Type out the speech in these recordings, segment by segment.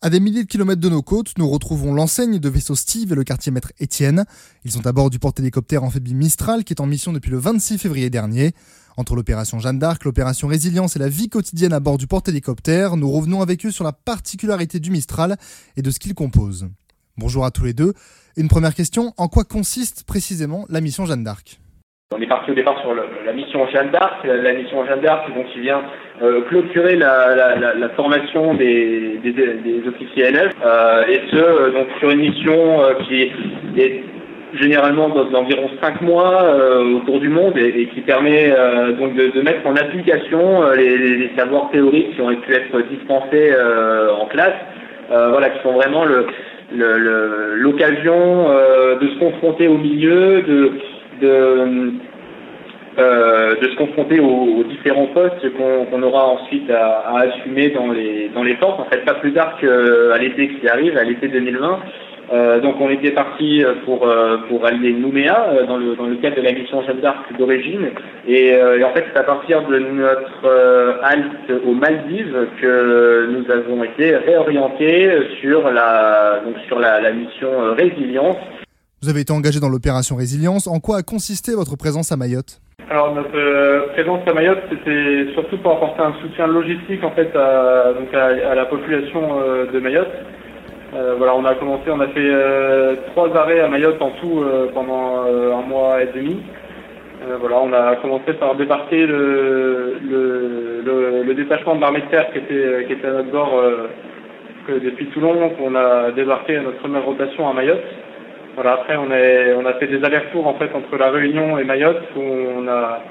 À des milliers de kilomètres de nos côtes, nous retrouvons l'enseigne de vaisseau Steve et le quartier maître Étienne. Ils sont à bord du porte-hélicoptère amphibie Mistral qui est en mission depuis le 26 février dernier. Entre l'opération Jeanne d'Arc, l'opération Résilience et la vie quotidienne à bord du porte-hélicoptère, nous revenons avec eux sur la particularité du Mistral et de ce qu'il compose. Bonjour à tous les deux. Une première question, en quoi consiste précisément la mission Jeanne d'Arc? On est parti au départ sur la mission Jeanne d'Arc. La mission Jeanne d'Arc, donc, qui vient euh, clôturer la, formation des, officiers LF, euh, et ce, euh, donc, sur une mission qui est, généralement d'environ 5 mois autour du monde et, qui permet donc de, mettre en application les, savoirs théoriques qui ont pu être dispensés en classe, voilà, qui sont vraiment l'occasion de se confronter au milieu, de, euh, de se confronter aux, différents postes qu'on aura ensuite à, assumer dans les dans les forces. En fait, pas plus tard qu'à l'été qui arrive, à l'été 2020. Euh, donc on était parti pour euh, pour Nouméa euh, dans le cadre de la mission Jeanne d'Arc d'origine et, en fait c'est à partir de notre halte aux Maldives que nous avons été réorientés sur la donc sur la mission résilience vous avez été engagé dans l'opération Résilience. En quoi a consisté votre présence à Mayotte? Alors notre euh, présence à Mayotte, c'était surtout pour apporter un soutien logistique en fait à, la population euh, de Mayotte. Euh, voilà, on a commencé, on a fait trois arrêts à Mayotte en tout pendant un mois et demi. voilà, on a commencé par débarquer le, détachement de l'armée de terre qui était, à notre bord depuis Toulon, qu'on a débarqué notre première rotation à Mayotte. Voilà, après, on, a fait des allers-retours en fait entre la Réunion et Mayotte, où on a,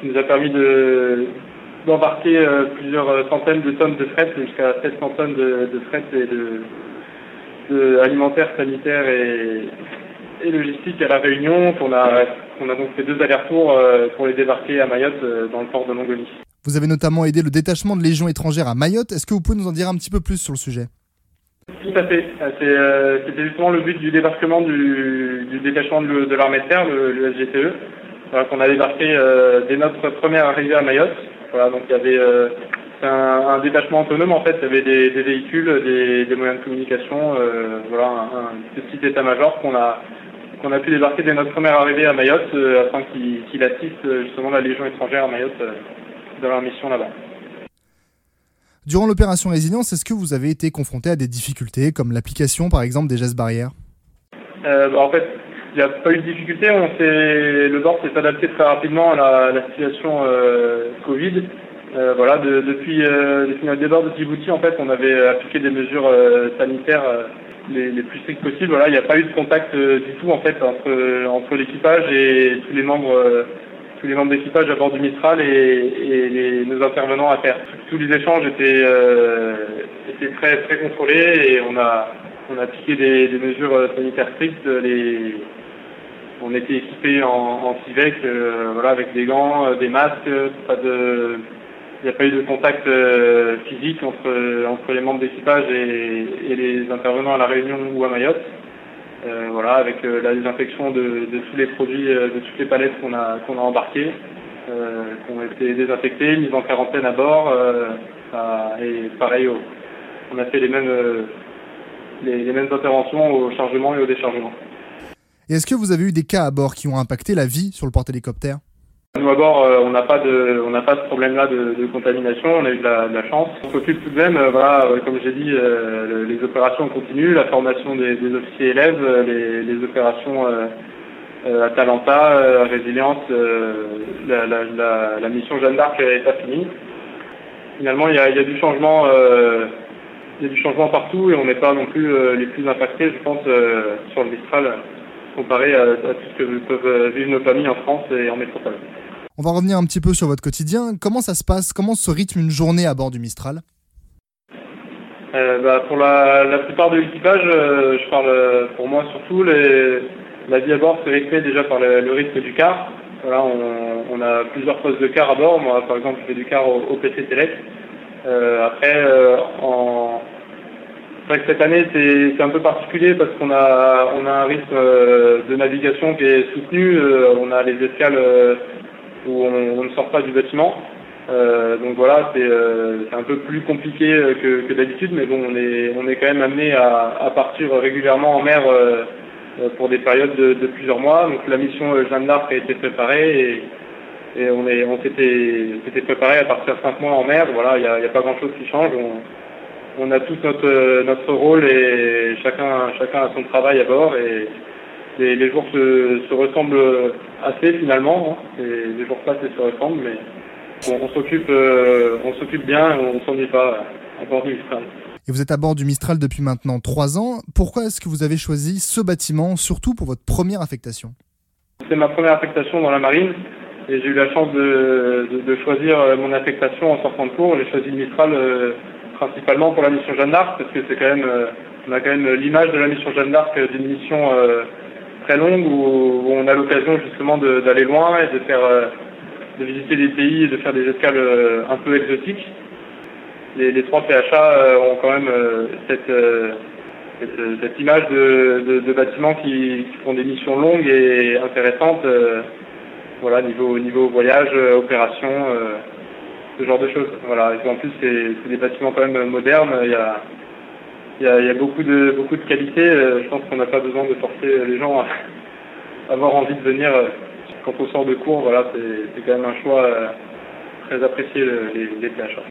qui nous a permis de d'embarquer euh, plusieurs centaines de tonnes de fret, jusqu'à 700 tonnes de, fret et de, alimentaire, sanitaire et, et logistique à la Réunion. On a, on a donc fait deux allers-retours euh, pour les débarquer à Mayotte euh, dans le port de Mongolie. Vous avez notamment aidé le détachement de Légion étrangère à Mayotte. Est-ce que vous pouvez nous en dire un petit peu plus sur le sujet? Tout à fait. Euh, euh, c'était justement le but du débarquement du, détachement de, l'armée de terre, le, SGTE, voilà, qu'on a débarqué euh, dès notre première arrivée à Mayotte. Voilà, donc il y avait un, détachement autonome en fait, il y avait des, véhicules, des, moyens de communication, voilà, un, petit état-major qu'on a qu'on a pu débarquer dès notre première arrivée à Mayotte afin qu'il qu assiste justement la Légion étrangère à Mayotte dans leur mission là-bas. Durant l'opération Résilience, est-ce que vous avez été confronté à des difficultés, comme l'application par exemple des gestes barrières? Euh, En fait, il n'y a pas eu de difficulté. On le bord s'est adapté très rapidement à la, situation euh, Covid. Euh, voilà, de, depuis, euh, depuis notre départ de Djibouti, en fait, on avait appliqué des mesures sanitaires les, plus strictes possibles. Voilà, il n'y a pas eu de contact du tout en fait entre l'équipage et tous les membres tous les membres d'équipage à bord du Mistral et, les, nos intervenants à terre. Tous les échanges étaient, euh, étaient très, très contrôlés et on a, on a appliqué des, mesures sanitaires strictes. On était équipés en, en euh, voilà, avec des gants, euh, des masques, il n'y a pas eu de contact euh, physique entre, entre les membres d'équipage et, et les intervenants à la Réunion ou à Mayotte. Euh, voilà, avec euh, la désinfection de, tous les produits, euh, de toutes les palettes qu'on a, a embarquées, qui ont été désinfectées, mises en quarantaine à bord, et pareil, on a fait les mêmes, les mêmes interventions au chargement et au déchargement. Et est-ce que vous avez eu des cas à bord qui ont impacté la vie sur le porte-hélicoptère? Nous à bord, euh, on n'a pas de, on n'a pas ce problème-là de, contamination. On a eu de la, chance. On s'occupe tout de même, euh, voilà, euh, comme j'ai dit, les opérations continuent, la formation des, officiers élèves, les, opérations Atalanta, Résilience, la, la, la, mission Jeanne d'Arc n'est pas finie. Finalement, il y a, du changement, y a du changement partout et on n'est pas non plus les plus impactés, je pense, sur le Mistral comparé à, tout ce que peuvent vivre nos familles en France et en métropole. On va revenir un petit peu sur votre quotidien. Comment ça se passe? Comment se rythme une journée à bord du Mistral? Euh, bah, Pour la, plupart de l'équipage, euh, je parle euh, pour moi surtout, la vie à bord se rythmée déjà par le, rythme du car. Voilà, on, a plusieurs postes de car à bord. Moi, par exemple, je fais du car au, PC Telec. Euh, après, en, c'est vrai que cette année c'est un peu particulier parce qu'on a on a un rythme de navigation qui est soutenu. On a les escales où on, ne sort pas du bâtiment. donc voilà, c'est un peu plus compliqué que, que d'habitude, mais bon, on est, on est quand même amené à, à partir régulièrement en mer pour des périodes de, de, plusieurs mois. Donc la mission Jeanne d'Arc a été préparée et, et on est, on s'était, préparé à partir cinq mois en mer. Voilà, il n'y a, a, pas grand-chose qui change. On, on, a tous notre, notre rôle et chacun, chacun a son travail à bord et les, les jours se, se, ressemblent assez finalement. Hein. les jours passent et se ressemblent, mais on, s'occupe, euh, on s'occupe bien, on s'ennuie pas à bord du Mistral. Et vous êtes à bord du Mistral depuis maintenant trois ans. Pourquoi est-ce que vous avez choisi ce bâtiment, surtout pour votre première affectation? C'est ma première affectation dans la marine. Et j'ai eu la chance de, de, de, choisir euh, mon affectation en sortant de cours. J'ai choisi le Mistral euh, principalement pour la mission Jeanne d'Arc parce que c'est quand même, euh, on a quand même l'image de la mission Jeanne d'Arc d'une mission très longue où, on a l'occasion justement d'aller loin et de faire, de visiter des pays et de faire des escales un peu exotiques. Les, les trois PHA ont quand même cette, cette, image de, bâtiments qui, font des missions longues et intéressantes voilà, niveau, niveau voyage, euh, opération, euh, ce genre de choses. Voilà. Et en plus, c'est des bâtiments quand même modernes. Il y a, beaucoup de beaucoup de qualités. Euh, je pense qu'on n'a pas besoin de forcer les gens à avoir envie de venir quand on sort de cours. Voilà, c'est quand même un choix très apprécié les, les PHA.